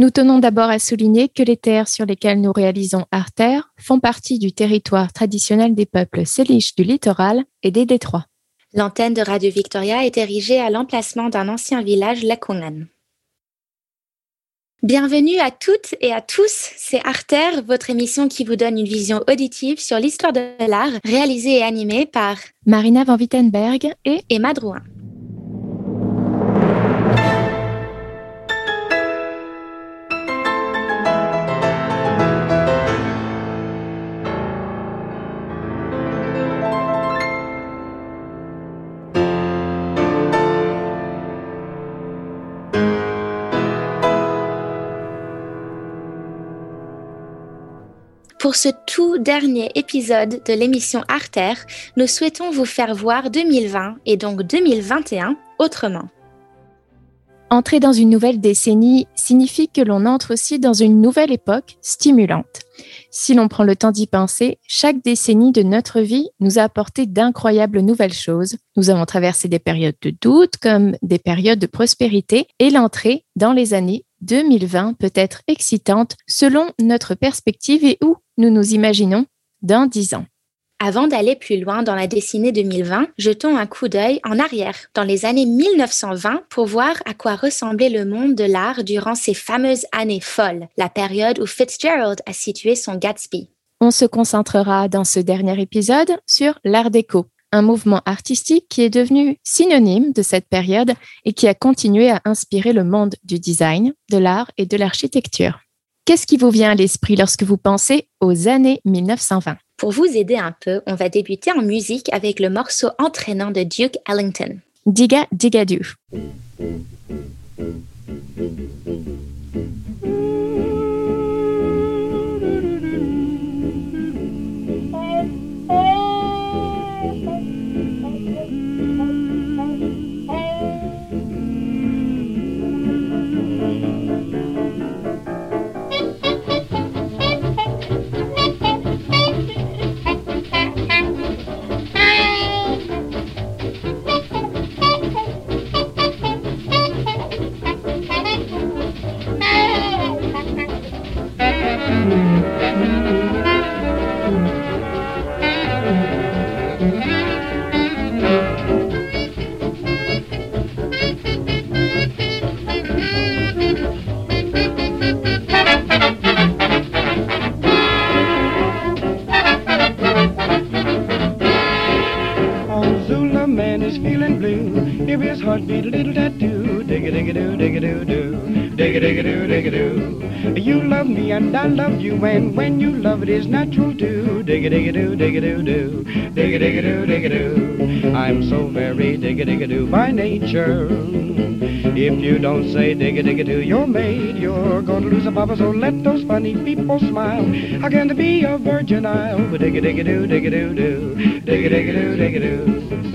Nous tenons d'abord à souligner que les terres sur lesquelles nous réalisons Arter font partie du territoire traditionnel des peuples séliches du littoral et des détroits. L'antenne de Radio Victoria est érigée à l'emplacement d'un ancien village lakongan. Bienvenue à toutes et à tous, c'est Arter, votre émission qui vous donne une vision auditive sur l'histoire de l'art, réalisée et animée par Marina Van Wittenberg et Emma Drouin. Pour ce tout dernier épisode de l'émission Arter, nous souhaitons vous faire voir 2020 et donc 2021 autrement. Entrer dans une nouvelle décennie signifie que l'on entre aussi dans une nouvelle époque stimulante. Si l'on prend le temps d'y penser, chaque décennie de notre vie nous a apporté d'incroyables nouvelles choses. Nous avons traversé des périodes de doute comme des périodes de prospérité et l'entrée dans les années 2020 peut être excitante selon notre perspective et où nous nous imaginons dans 10 ans. Avant d'aller plus loin dans la décennie 2020, jetons un coup d'œil en arrière, dans les années 1920, pour voir à quoi ressemblait le monde de l'art durant ces fameuses années folles, la période où Fitzgerald a situé son Gatsby. On se concentrera dans ce dernier épisode sur l'art déco, un mouvement artistique qui est devenu synonyme de cette période et qui a continué à inspirer le monde du design, de l'art et de l'architecture. Qu'est-ce qui vous vient à l'esprit lorsque vous pensez aux années 1920 Pour vous aider un peu, on va débuter en musique avec le morceau entraînant de Duke Ellington. Diga Digadoo. and it is natural to digga digga doo digga doo doo digga digga doo digga doo. I'm so very digga digga doo by nature. If you don't say digga digga doo, you're made. You're gonna lose a papa, so let those funny people smile. How can to be a virgin I'll digga digga doo digga doo doo digga digga doo digga doo.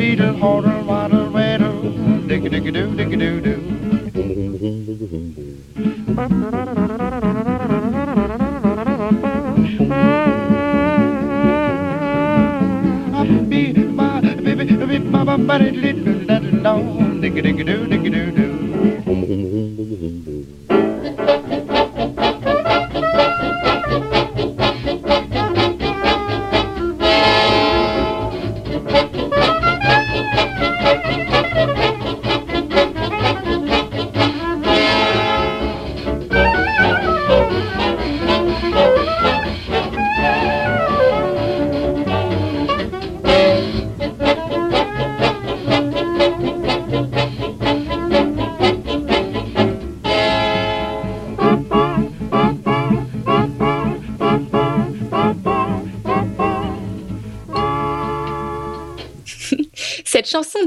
beat a horner, waddle, waddle, dicky dicky doo, dicky doo.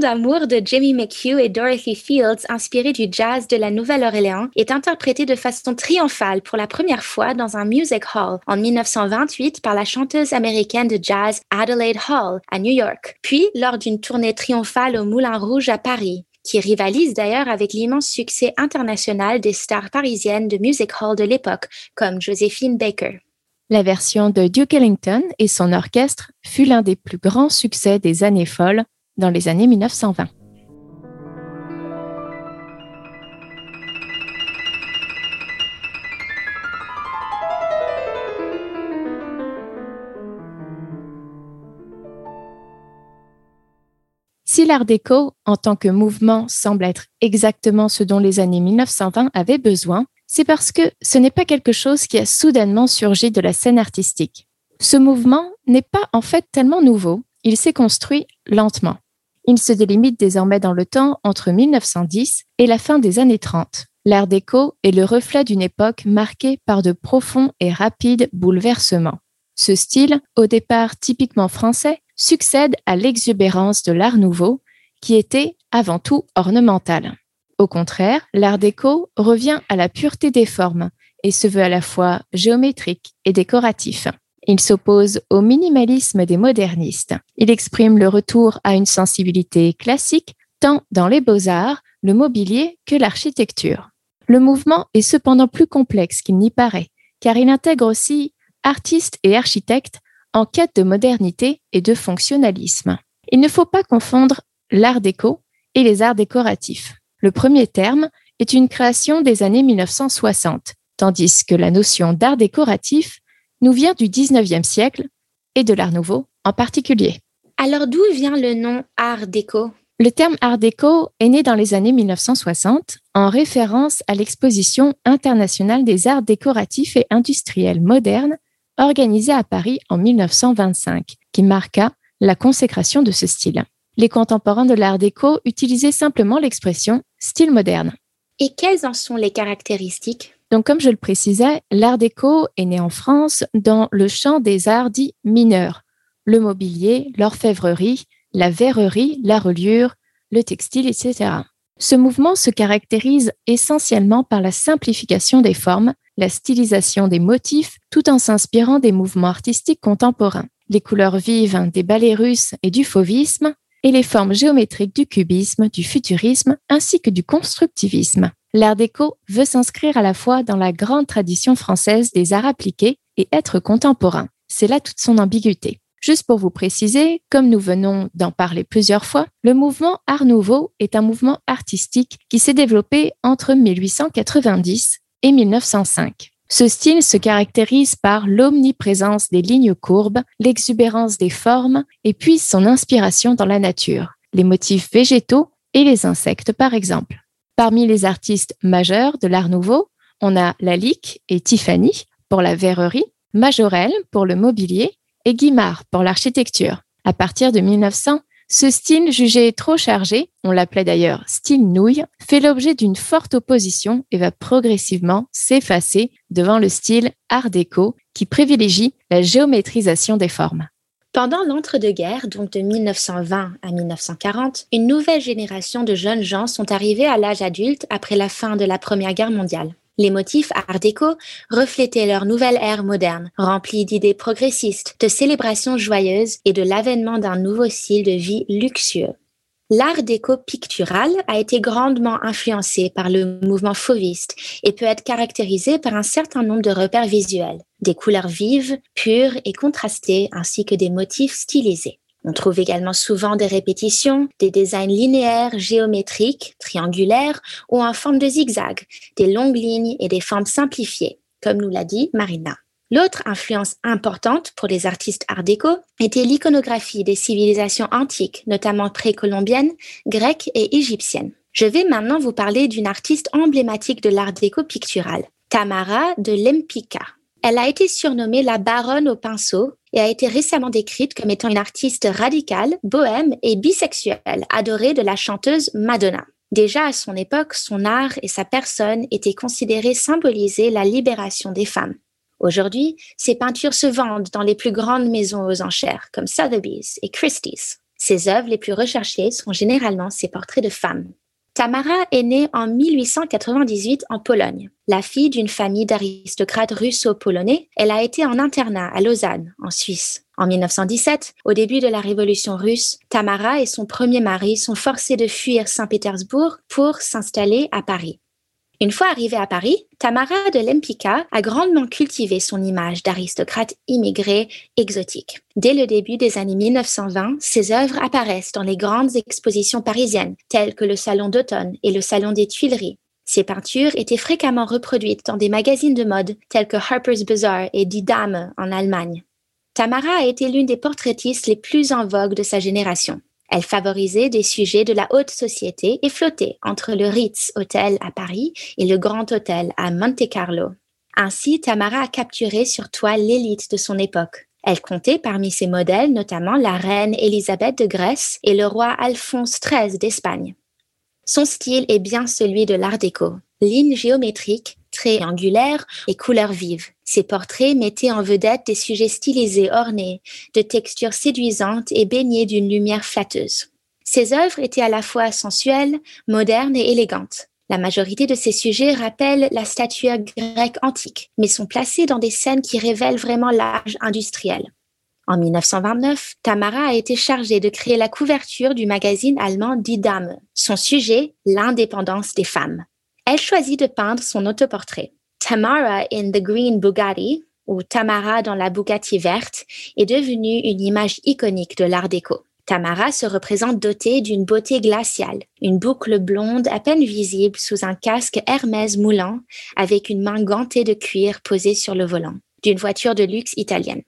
D'amour de Jamie McHugh et Dorothy Fields, inspirée du jazz de la Nouvelle-Orléans, est interprétée de façon triomphale pour la première fois dans un music hall en 1928 par la chanteuse américaine de jazz Adelaide Hall à New York, puis lors d'une tournée triomphale au Moulin Rouge à Paris qui rivalise d'ailleurs avec l'immense succès international des stars parisiennes de music hall de l'époque, comme Josephine Baker. La version de Duke Ellington et son orchestre fut l'un des plus grands succès des années folles dans les années 1920. Si l'art déco, en tant que mouvement, semble être exactement ce dont les années 1920 avaient besoin, c'est parce que ce n'est pas quelque chose qui a soudainement surgi de la scène artistique. Ce mouvement n'est pas en fait tellement nouveau, il s'est construit lentement. Il se délimite désormais dans le temps entre 1910 et la fin des années 30. L'art déco est le reflet d'une époque marquée par de profonds et rapides bouleversements. Ce style, au départ typiquement français, succède à l'exubérance de l'art nouveau, qui était avant tout ornemental. Au contraire, l'art déco revient à la pureté des formes et se veut à la fois géométrique et décoratif. Il s'oppose au minimalisme des modernistes. Il exprime le retour à une sensibilité classique tant dans les beaux-arts, le mobilier que l'architecture. Le mouvement est cependant plus complexe qu'il n'y paraît, car il intègre aussi artistes et architectes en quête de modernité et de fonctionnalisme. Il ne faut pas confondre l'art déco et les arts décoratifs. Le premier terme est une création des années 1960, tandis que la notion d'art décoratif nous vient du 19e siècle et de l'art nouveau en particulier. Alors d'où vient le nom art déco? Le terme art déco est né dans les années 1960 en référence à l'exposition internationale des arts décoratifs et industriels modernes organisée à Paris en 1925, qui marqua la consécration de ce style. Les contemporains de l'art déco utilisaient simplement l'expression style moderne. Et quelles en sont les caractéristiques? Donc, comme je le précisais, l'art déco est né en France dans le champ des arts dits mineurs, le mobilier, l'orfèvrerie, la verrerie, la reliure, le textile, etc. Ce mouvement se caractérise essentiellement par la simplification des formes, la stylisation des motifs, tout en s'inspirant des mouvements artistiques contemporains, les couleurs vives des ballets russes et du fauvisme, et les formes géométriques du cubisme, du futurisme ainsi que du constructivisme. L'art déco veut s'inscrire à la fois dans la grande tradition française des arts appliqués et être contemporain. C'est là toute son ambiguïté. Juste pour vous préciser, comme nous venons d'en parler plusieurs fois, le mouvement Art Nouveau est un mouvement artistique qui s'est développé entre 1890 et 1905. Ce style se caractérise par l'omniprésence des lignes courbes, l'exubérance des formes et puis son inspiration dans la nature, les motifs végétaux et les insectes par exemple. Parmi les artistes majeurs de l'Art Nouveau, on a Lalique et Tiffany pour la verrerie, Majorel pour le mobilier et Guimard pour l'architecture. À partir de 1900, ce style jugé trop chargé, on l'appelait d'ailleurs style nouille, fait l'objet d'une forte opposition et va progressivement s'effacer devant le style art déco qui privilégie la géométrisation des formes. Pendant l'entre-deux-guerres, donc de 1920 à 1940, une nouvelle génération de jeunes gens sont arrivés à l'âge adulte après la fin de la Première Guerre mondiale. Les motifs art déco reflétaient leur nouvelle ère moderne, remplie d'idées progressistes, de célébrations joyeuses et de l'avènement d'un nouveau style de vie luxueux. L'art déco pictural a été grandement influencé par le mouvement fauviste et peut être caractérisé par un certain nombre de repères visuels, des couleurs vives, pures et contrastées, ainsi que des motifs stylisés. On trouve également souvent des répétitions, des designs linéaires, géométriques, triangulaires ou en forme de zigzag, des longues lignes et des formes simplifiées, comme nous l'a dit Marina. L'autre influence importante pour les artistes art déco était l'iconographie des civilisations antiques, notamment précolombiennes, grecques et égyptiennes. Je vais maintenant vous parler d'une artiste emblématique de l'art déco pictural, Tamara de Lempicka. Elle a été surnommée la baronne au pinceau et a été récemment décrite comme étant une artiste radicale, bohème et bisexuelle, adorée de la chanteuse Madonna. Déjà à son époque, son art et sa personne étaient considérés symboliser la libération des femmes. Aujourd'hui, ces peintures se vendent dans les plus grandes maisons aux enchères comme Sotheby's et Christie's. Ses œuvres les plus recherchées sont généralement ses portraits de femmes. Tamara est née en 1898 en Pologne. La fille d'une famille d'aristocrates russo-polonais, elle a été en internat à Lausanne, en Suisse. En 1917, au début de la révolution russe, Tamara et son premier mari sont forcés de fuir Saint-Pétersbourg pour s'installer à Paris. Une fois arrivée à Paris, Tamara de Lempicka a grandement cultivé son image d'aristocrate immigré exotique. Dès le début des années 1920, ses œuvres apparaissent dans les grandes expositions parisiennes, telles que le Salon d'automne et le Salon des Tuileries. Ses peintures étaient fréquemment reproduites dans des magazines de mode tels que Harper's Bazaar et Die Dame en Allemagne. Tamara a été l'une des portraitistes les plus en vogue de sa génération. Elle favorisait des sujets de la haute société et flottait entre le Ritz Hotel à Paris et le Grand Hôtel à Monte Carlo. Ainsi, Tamara a capturé sur toile l'élite de son époque. Elle comptait parmi ses modèles notamment la reine Élisabeth de Grèce et le roi Alphonse XIII d'Espagne. Son style est bien celui de l'art déco. Lignes géométriques, traits angulaires et couleurs vives. Ses portraits mettaient en vedette des sujets stylisés ornés, de textures séduisantes et baignés d'une lumière flatteuse. Ses œuvres étaient à la fois sensuelles, modernes et élégantes. La majorité de ces sujets rappellent la statuaire grecque antique, mais sont placés dans des scènes qui révèlent vraiment l'âge industriel. En 1929, Tamara a été chargée de créer la couverture du magazine allemand Die Dame. Son sujet, l'indépendance des femmes. Elle choisit de peindre son autoportrait. Tamara in the Green Bugatti, ou Tamara dans la Bugatti verte, est devenue une image iconique de l'art déco. Tamara se représente dotée d'une beauté glaciale, une boucle blonde à peine visible sous un casque Hermès moulant, avec une main gantée de cuir posée sur le volant, d'une voiture de luxe italienne.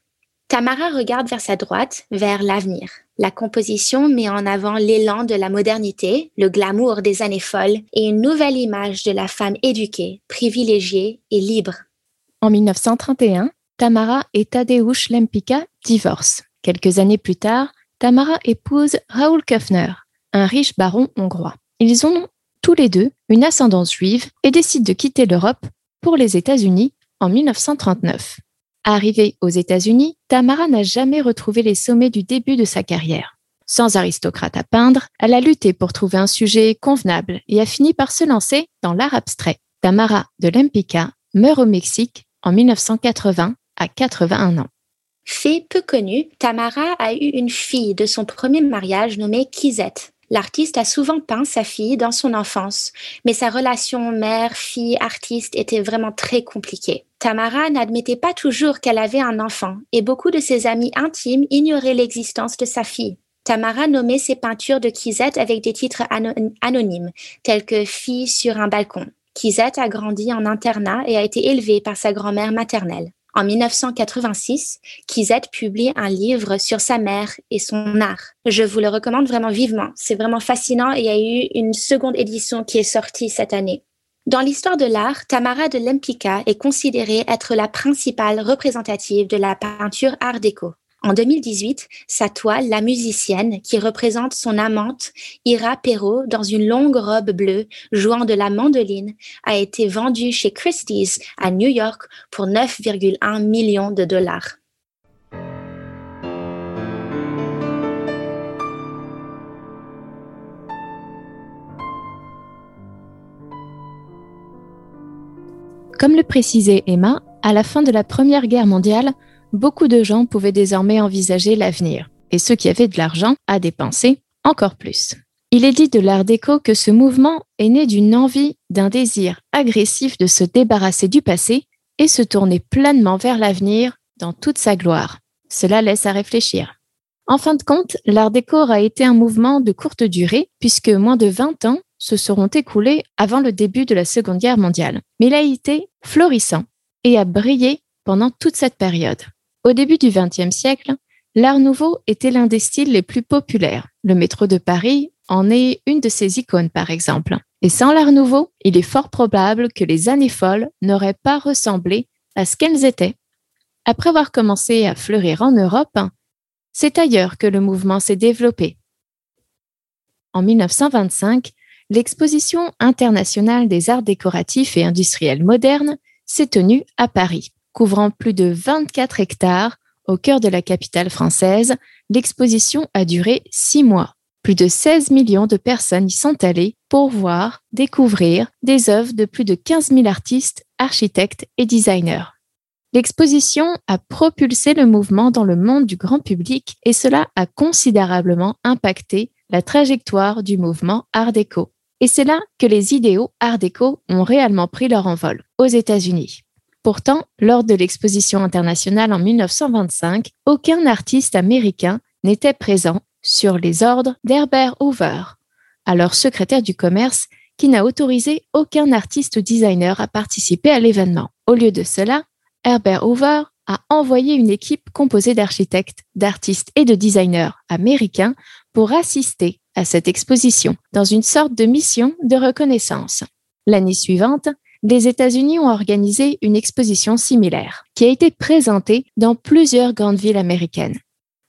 Tamara regarde vers sa droite, vers l'avenir. La composition met en avant l'élan de la modernité, le glamour des années folles et une nouvelle image de la femme éduquée, privilégiée et libre. En 1931, Tamara et Tadeusz Lempicka divorcent. Quelques années plus tard, Tamara épouse Raoul Köfner, un riche baron hongrois. Ils ont tous les deux une ascendance juive et décident de quitter l'Europe pour les États-Unis en 1939. Arrivée aux États-Unis, Tamara n'a jamais retrouvé les sommets du début de sa carrière. Sans aristocrate à peindre, elle a lutté pour trouver un sujet convenable et a fini par se lancer dans l'art abstrait. Tamara de Lempicka meurt au Mexique en 1980 à 81 ans. Fait peu connu, Tamara a eu une fille de son premier mariage nommée Kizette. L'artiste a souvent peint sa fille dans son enfance, mais sa relation mère-fille-artiste était vraiment très compliquée. Tamara n'admettait pas toujours qu'elle avait un enfant, et beaucoup de ses amis intimes ignoraient l'existence de sa fille. Tamara nommait ses peintures de Kizette avec des titres anonymes, tels que Fille sur un balcon. Kizette a grandi en internat et a été élevée par sa grand-mère maternelle. En 1986, Kizette publie un livre sur sa mère et son art. Je vous le recommande vraiment vivement. C'est vraiment fascinant et il y a eu une seconde édition qui est sortie cette année. Dans l'histoire de l'art, Tamara de Lempicka est considérée être la principale représentative de la peinture art déco. En 2018, sa toile, La musicienne, qui représente son amante, Ira Perrault, dans une longue robe bleue, jouant de la mandoline, a été vendue chez Christie's à New York pour 9,1 millions de dollars. Comme le précisait Emma, à la fin de la Première Guerre mondiale, beaucoup de gens pouvaient désormais envisager l'avenir, et ceux qui avaient de l'argent à dépenser encore plus. Il est dit de l'art déco que ce mouvement est né d'une envie, d'un désir agressif de se débarrasser du passé et se tourner pleinement vers l'avenir dans toute sa gloire. Cela laisse à réfléchir. En fin de compte, l'art déco a été un mouvement de courte durée, puisque moins de 20 ans se seront écoulés avant le début de la Seconde Guerre mondiale. Mais il a été florissant et a brillé pendant toute cette période. Au début du XXe siècle, l'Art nouveau était l'un des styles les plus populaires. Le métro de Paris en est une de ses icônes, par exemple. Et sans l'Art nouveau, il est fort probable que les années folles n'auraient pas ressemblé à ce qu'elles étaient. Après avoir commencé à fleurir en Europe, c'est ailleurs que le mouvement s'est développé. En 1925, l'exposition internationale des arts décoratifs et industriels modernes s'est tenue à Paris couvrant plus de 24 hectares au cœur de la capitale française, l'exposition a duré six mois. Plus de 16 millions de personnes y sont allées pour voir, découvrir des œuvres de plus de 15 000 artistes, architectes et designers. L'exposition a propulsé le mouvement dans le monde du grand public et cela a considérablement impacté la trajectoire du mouvement Art déco. Et c'est là que les idéaux Art déco ont réellement pris leur envol, aux États-Unis. Pourtant, lors de l'exposition internationale en 1925, aucun artiste américain n'était présent sur les ordres d'Herbert Hoover, alors secrétaire du commerce, qui n'a autorisé aucun artiste ou designer à participer à l'événement. Au lieu de cela, Herbert Hoover a envoyé une équipe composée d'architectes, d'artistes et de designers américains pour assister à cette exposition dans une sorte de mission de reconnaissance. L'année suivante, les États-Unis ont organisé une exposition similaire qui a été présentée dans plusieurs grandes villes américaines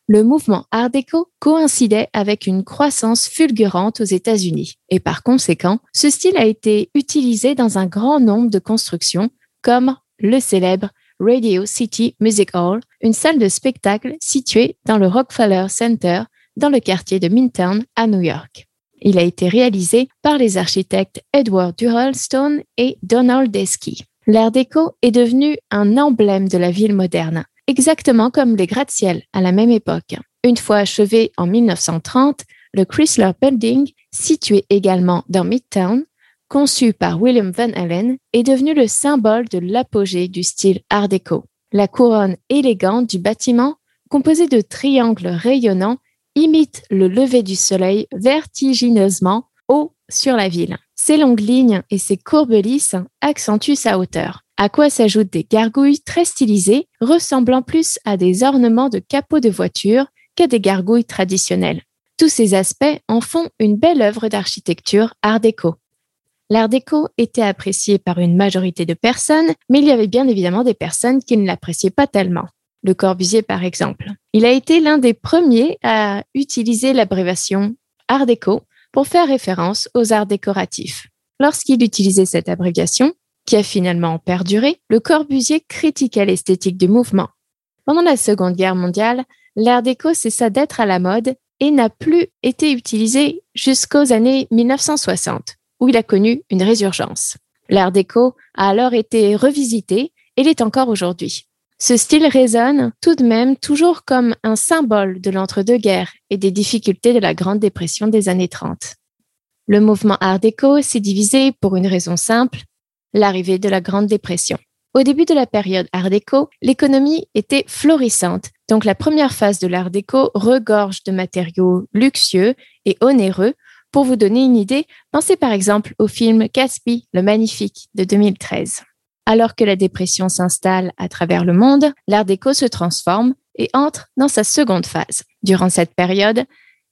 le mouvement Art déco coïncidait avec une croissance fulgurante aux États-Unis et par conséquent, ce style a été utilisé dans un grand nombre de constructions comme le célèbre Radio City Music Hall, une salle de spectacle située dans le Rockefeller Center dans le quartier de Midtown à New York. Il a été réalisé par les architectes Edward Durrell-Stone et Donald Desky. L'Art déco est devenu un emblème de la ville moderne exactement comme les gratte-ciel à la même époque. Une fois achevé en 1930, le Chrysler Building, situé également dans Midtown, conçu par William Van Allen, est devenu le symbole de l'apogée du style Art déco. La couronne élégante du bâtiment, composée de triangles rayonnants, imite le lever du soleil vertigineusement haut sur la ville. Ses longues lignes et ses courbes lisses accentuent sa hauteur à quoi s'ajoutent des gargouilles très stylisées, ressemblant plus à des ornements de capot de voiture qu'à des gargouilles traditionnelles. Tous ces aspects en font une belle œuvre d'architecture art déco. L'art déco était apprécié par une majorité de personnes, mais il y avait bien évidemment des personnes qui ne l'appréciaient pas tellement. Le Corbusier, par exemple. Il a été l'un des premiers à utiliser l'abréviation art déco pour faire référence aux arts décoratifs. Lorsqu'il utilisait cette abréviation, qui a finalement perduré, le Corbusier critiquait l'esthétique du mouvement. Pendant la Seconde Guerre mondiale, l'art déco cessa d'être à la mode et n'a plus été utilisé jusqu'aux années 1960, où il a connu une résurgence. L'art déco a alors été revisité et l'est encore aujourd'hui. Ce style résonne tout de même toujours comme un symbole de l'entre-deux-guerres et des difficultés de la Grande Dépression des années 30. Le mouvement Art déco s'est divisé pour une raison simple, l'arrivée de la Grande Dépression. Au début de la période Art déco, l'économie était florissante, donc la première phase de l'Art déco regorge de matériaux luxueux et onéreux. Pour vous donner une idée, pensez par exemple au film Caspi, le magnifique de 2013. Alors que la dépression s'installe à travers le monde, l'Art déco se transforme et entre dans sa seconde phase. Durant cette période,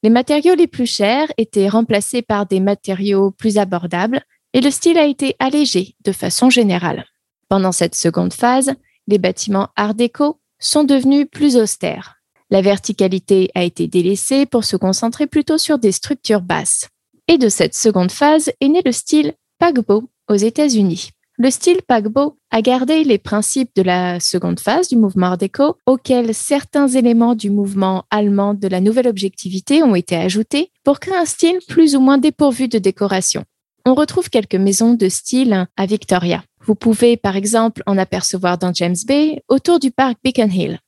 les matériaux les plus chers étaient remplacés par des matériaux plus abordables, et le style a été allégé de façon générale. Pendant cette seconde phase, les bâtiments art déco sont devenus plus austères. La verticalité a été délaissée pour se concentrer plutôt sur des structures basses. Et de cette seconde phase est né le style paquebot aux États-Unis. Le style paquebot a gardé les principes de la seconde phase du mouvement Art déco, auxquels certains éléments du mouvement allemand de la nouvelle objectivité ont été ajoutés pour créer un style plus ou moins dépourvu de décoration on retrouve quelques maisons de style à Victoria. Vous pouvez par exemple en apercevoir dans James Bay autour du parc Beacon Hill.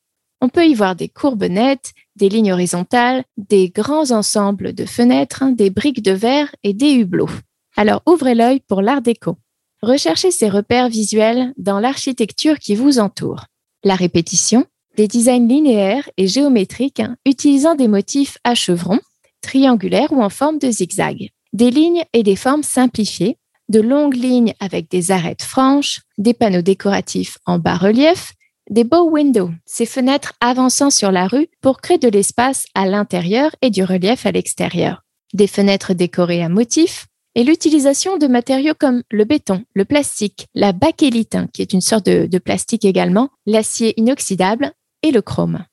On peut y voir des courbes nettes, des lignes horizontales, des grands ensembles de fenêtres, des briques de verre et des hublots. Alors ouvrez l'œil pour l'art déco. Recherchez ces repères visuels dans l'architecture qui vous entoure. La répétition, des designs linéaires et géométriques utilisant des motifs à chevrons, triangulaires ou en forme de zigzag des lignes et des formes simplifiées, de longues lignes avec des arêtes franches, des panneaux décoratifs en bas-relief, des bow windows, ces fenêtres avançant sur la rue pour créer de l'espace à l'intérieur et du relief à l'extérieur, des fenêtres décorées à motifs, et l'utilisation de matériaux comme le béton, le plastique, la bakélite, hein, qui est une sorte de, de plastique également, l'acier inoxydable et le chrome.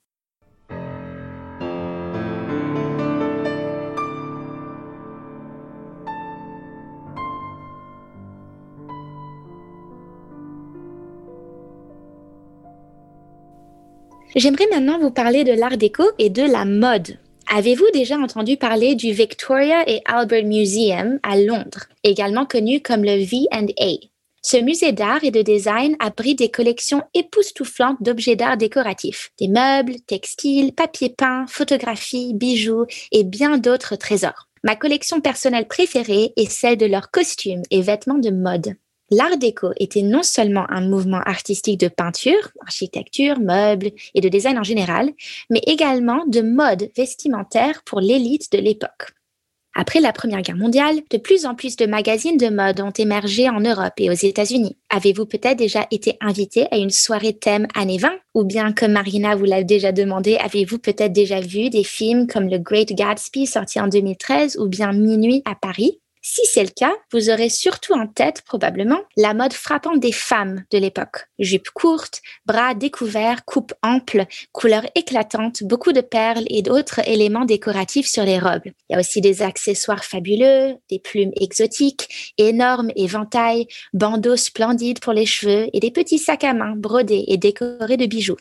J'aimerais maintenant vous parler de l'art déco et de la mode. Avez-vous déjà entendu parler du Victoria et Albert Museum à Londres, également connu comme le V&A ce musée d'art et de design abrite des collections époustouflantes d'objets d'art décoratifs, des meubles, textiles, papier peint, photographies, bijoux et bien d'autres trésors. Ma collection personnelle préférée est celle de leurs costumes et vêtements de mode. L'art déco était non seulement un mouvement artistique de peinture, architecture, meubles et de design en général, mais également de mode vestimentaire pour l'élite de l'époque. Après la Première Guerre mondiale, de plus en plus de magazines de mode ont émergé en Europe et aux États-Unis. Avez-vous peut-être déjà été invité à une soirée thème années 20 Ou bien, comme Marina vous l'a déjà demandé, avez-vous peut-être déjà vu des films comme Le Great Gatsby sorti en 2013 ou bien Minuit à Paris? Si c'est le cas, vous aurez surtout en tête probablement la mode frappante des femmes de l'époque. Jupes courtes, bras découverts, coupe ample, couleurs éclatantes, beaucoup de perles et d'autres éléments décoratifs sur les robes. Il y a aussi des accessoires fabuleux, des plumes exotiques, énormes éventails, bandeaux splendides pour les cheveux et des petits sacs à main brodés et décorés de bijoux.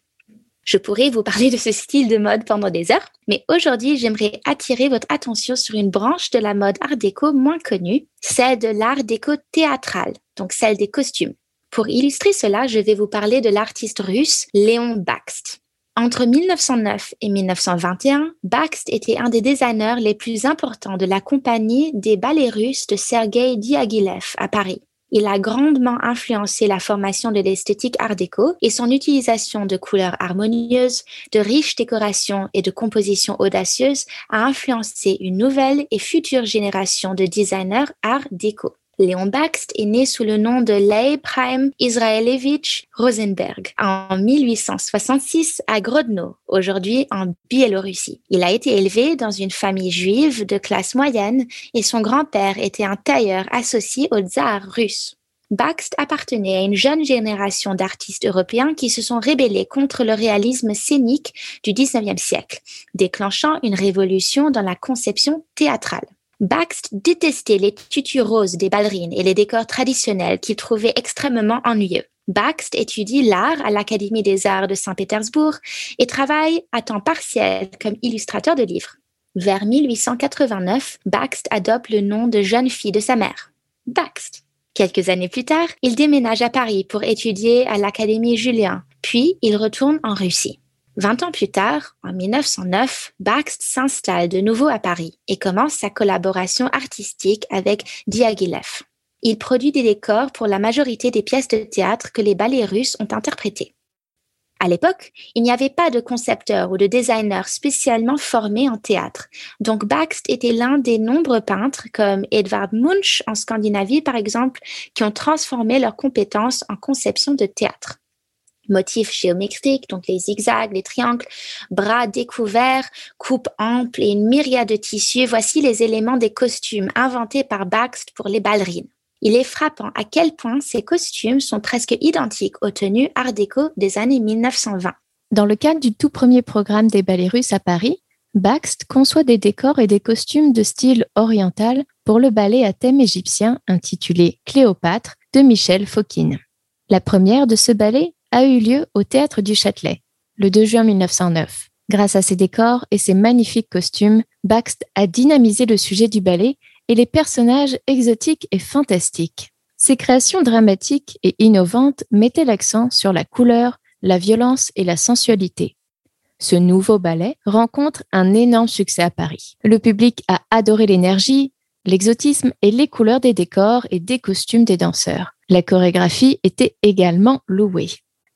Je pourrais vous parler de ce style de mode pendant des heures, mais aujourd'hui, j'aimerais attirer votre attention sur une branche de la mode art déco moins connue, celle de l'art déco théâtral, donc celle des costumes. Pour illustrer cela, je vais vous parler de l'artiste russe Léon Bakst. Entre 1909 et 1921, Bakst était un des designers les plus importants de la compagnie des ballets russes de Sergei Diaghilev à Paris. Il a grandement influencé la formation de l'esthétique art déco et son utilisation de couleurs harmonieuses, de riches décorations et de compositions audacieuses a influencé une nouvelle et future génération de designers art déco. Léon Bakst est né sous le nom de Leib Chaim Israelevich Rosenberg en 1866 à Grodno, aujourd'hui en Biélorussie. Il a été élevé dans une famille juive de classe moyenne et son grand-père était un tailleur associé au tsar russe. Bakst appartenait à une jeune génération d'artistes européens qui se sont rébellés contre le réalisme scénique du XIXe siècle, déclenchant une révolution dans la conception théâtrale. Baxt détestait les tutus roses des ballerines et les décors traditionnels qu'il trouvait extrêmement ennuyeux. Baxt étudie l'art à l'Académie des arts de Saint-Pétersbourg et travaille à temps partiel comme illustrateur de livres. Vers 1889, Baxt adopte le nom de jeune fille de sa mère, Baxt. Quelques années plus tard, il déménage à Paris pour étudier à l'Académie Julien, puis il retourne en Russie. Vingt ans plus tard, en 1909, Bakst s'installe de nouveau à Paris et commence sa collaboration artistique avec Diaghilev. Il produit des décors pour la majorité des pièces de théâtre que les ballets russes ont interprétées. À l'époque, il n'y avait pas de concepteur ou de designer spécialement formé en théâtre, donc Bakst était l'un des nombreux peintres comme Edvard Munch en Scandinavie par exemple, qui ont transformé leurs compétences en conception de théâtre motifs géométriques, donc les zigzags, les triangles, bras découverts, coupe ample et une myriade de tissus, voici les éléments des costumes inventés par Baxt pour les ballerines. Il est frappant à quel point ces costumes sont presque identiques aux tenues art déco des années 1920. Dans le cadre du tout premier programme des ballets russes à Paris, Baxt conçoit des décors et des costumes de style oriental pour le ballet à thème égyptien intitulé Cléopâtre de Michel Fokine. La première de ce ballet a eu lieu au Théâtre du Châtelet, le 2 juin 1909. Grâce à ses décors et ses magnifiques costumes, Baxt a dynamisé le sujet du ballet et les personnages exotiques et fantastiques. Ses créations dramatiques et innovantes mettaient l'accent sur la couleur, la violence et la sensualité. Ce nouveau ballet rencontre un énorme succès à Paris. Le public a adoré l'énergie, l'exotisme et les couleurs des décors et des costumes des danseurs. La chorégraphie était également louée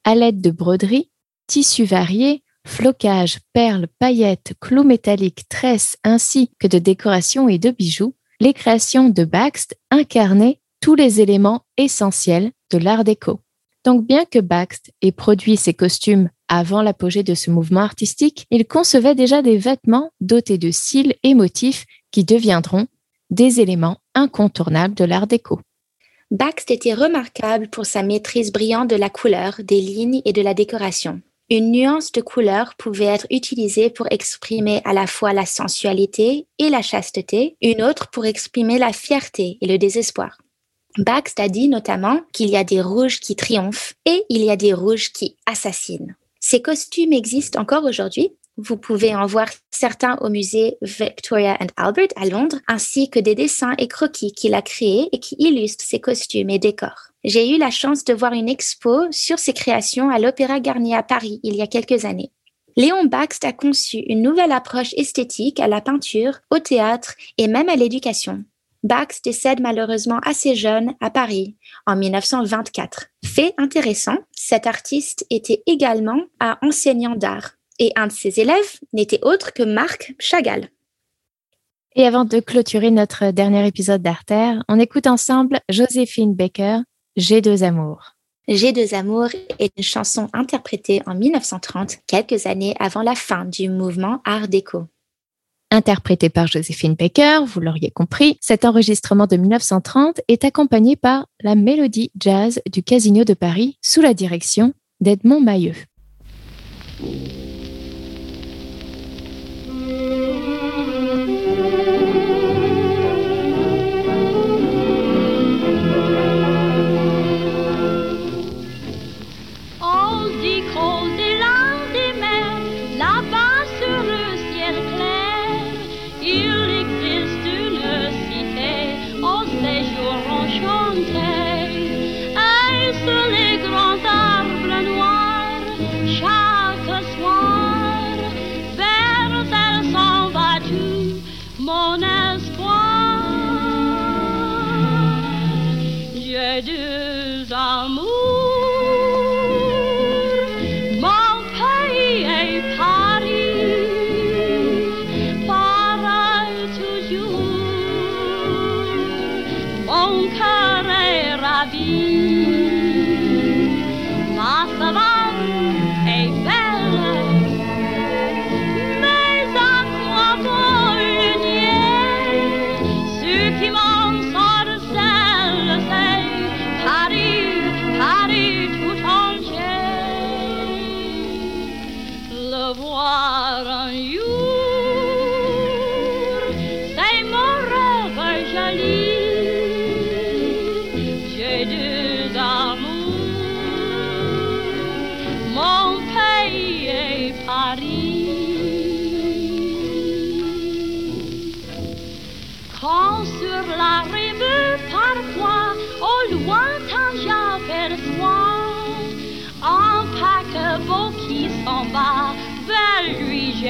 à l'aide de broderies, tissus variés, flocages, perles, paillettes, clous métalliques, tresses, ainsi que de décorations et de bijoux, les créations de Baxt incarnaient tous les éléments essentiels de l'art déco. Donc bien que Baxt ait produit ses costumes avant l'apogée de ce mouvement artistique, il concevait déjà des vêtements dotés de cils et motifs qui deviendront des éléments incontournables de l'art déco. Baxt était remarquable pour sa maîtrise brillante de la couleur, des lignes et de la décoration. Une nuance de couleur pouvait être utilisée pour exprimer à la fois la sensualité et la chasteté, une autre pour exprimer la fierté et le désespoir. Baxt a dit notamment qu'il y a des rouges qui triomphent et il y a des rouges qui assassinent. Ces costumes existent encore aujourd'hui. Vous pouvez en voir certains au musée Victoria and Albert à Londres, ainsi que des dessins et croquis qu'il a créés et qui illustrent ses costumes et décors. J'ai eu la chance de voir une expo sur ses créations à l'Opéra Garnier à Paris il y a quelques années. Léon Baxt a conçu une nouvelle approche esthétique à la peinture, au théâtre et même à l'éducation. Bax décède malheureusement assez jeune à Paris en 1924. Fait intéressant, cet artiste était également un enseignant d'art et un de ses élèves n'était autre que Marc Chagall. Et avant de clôturer notre dernier épisode d'Arter, on écoute ensemble Joséphine Baker, J'ai deux amours. J'ai deux amours est une chanson interprétée en 1930, quelques années avant la fin du mouvement Art déco. Interprété par Joséphine Baker, vous l'auriez compris, cet enregistrement de 1930 est accompagné par la mélodie jazz du Casino de Paris sous la direction d'Edmond Mailleux.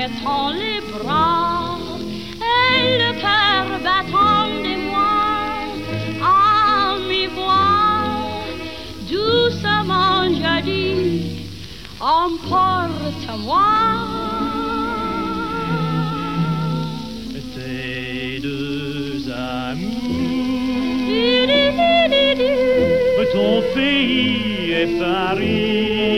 Jetant les bras. Et le cœur battant des mois à mi-voix doucement je dis emporte-moi. Tes deux amours ton pays est Paris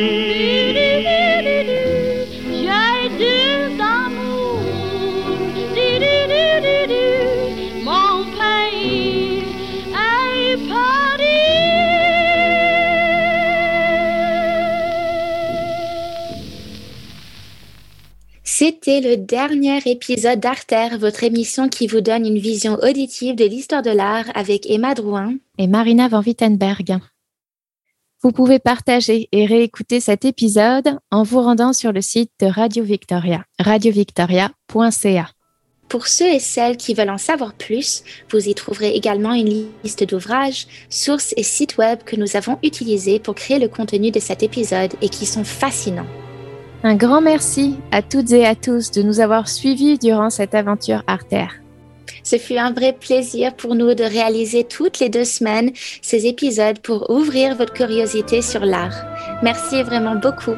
C'était le dernier épisode d'Arter, votre émission qui vous donne une vision auditive de l'histoire de l'art avec Emma Drouin et Marina Van Wittenberg. Vous pouvez partager et réécouter cet épisode en vous rendant sur le site de Radio Victoria, radiovictoria.ca. Pour ceux et celles qui veulent en savoir plus, vous y trouverez également une liste d'ouvrages, sources et sites web que nous avons utilisés pour créer le contenu de cet épisode et qui sont fascinants. Un grand merci à toutes et à tous de nous avoir suivis durant cette aventure Arter. Ce fut un vrai plaisir pour nous de réaliser toutes les deux semaines ces épisodes pour ouvrir votre curiosité sur l'art. Merci vraiment beaucoup.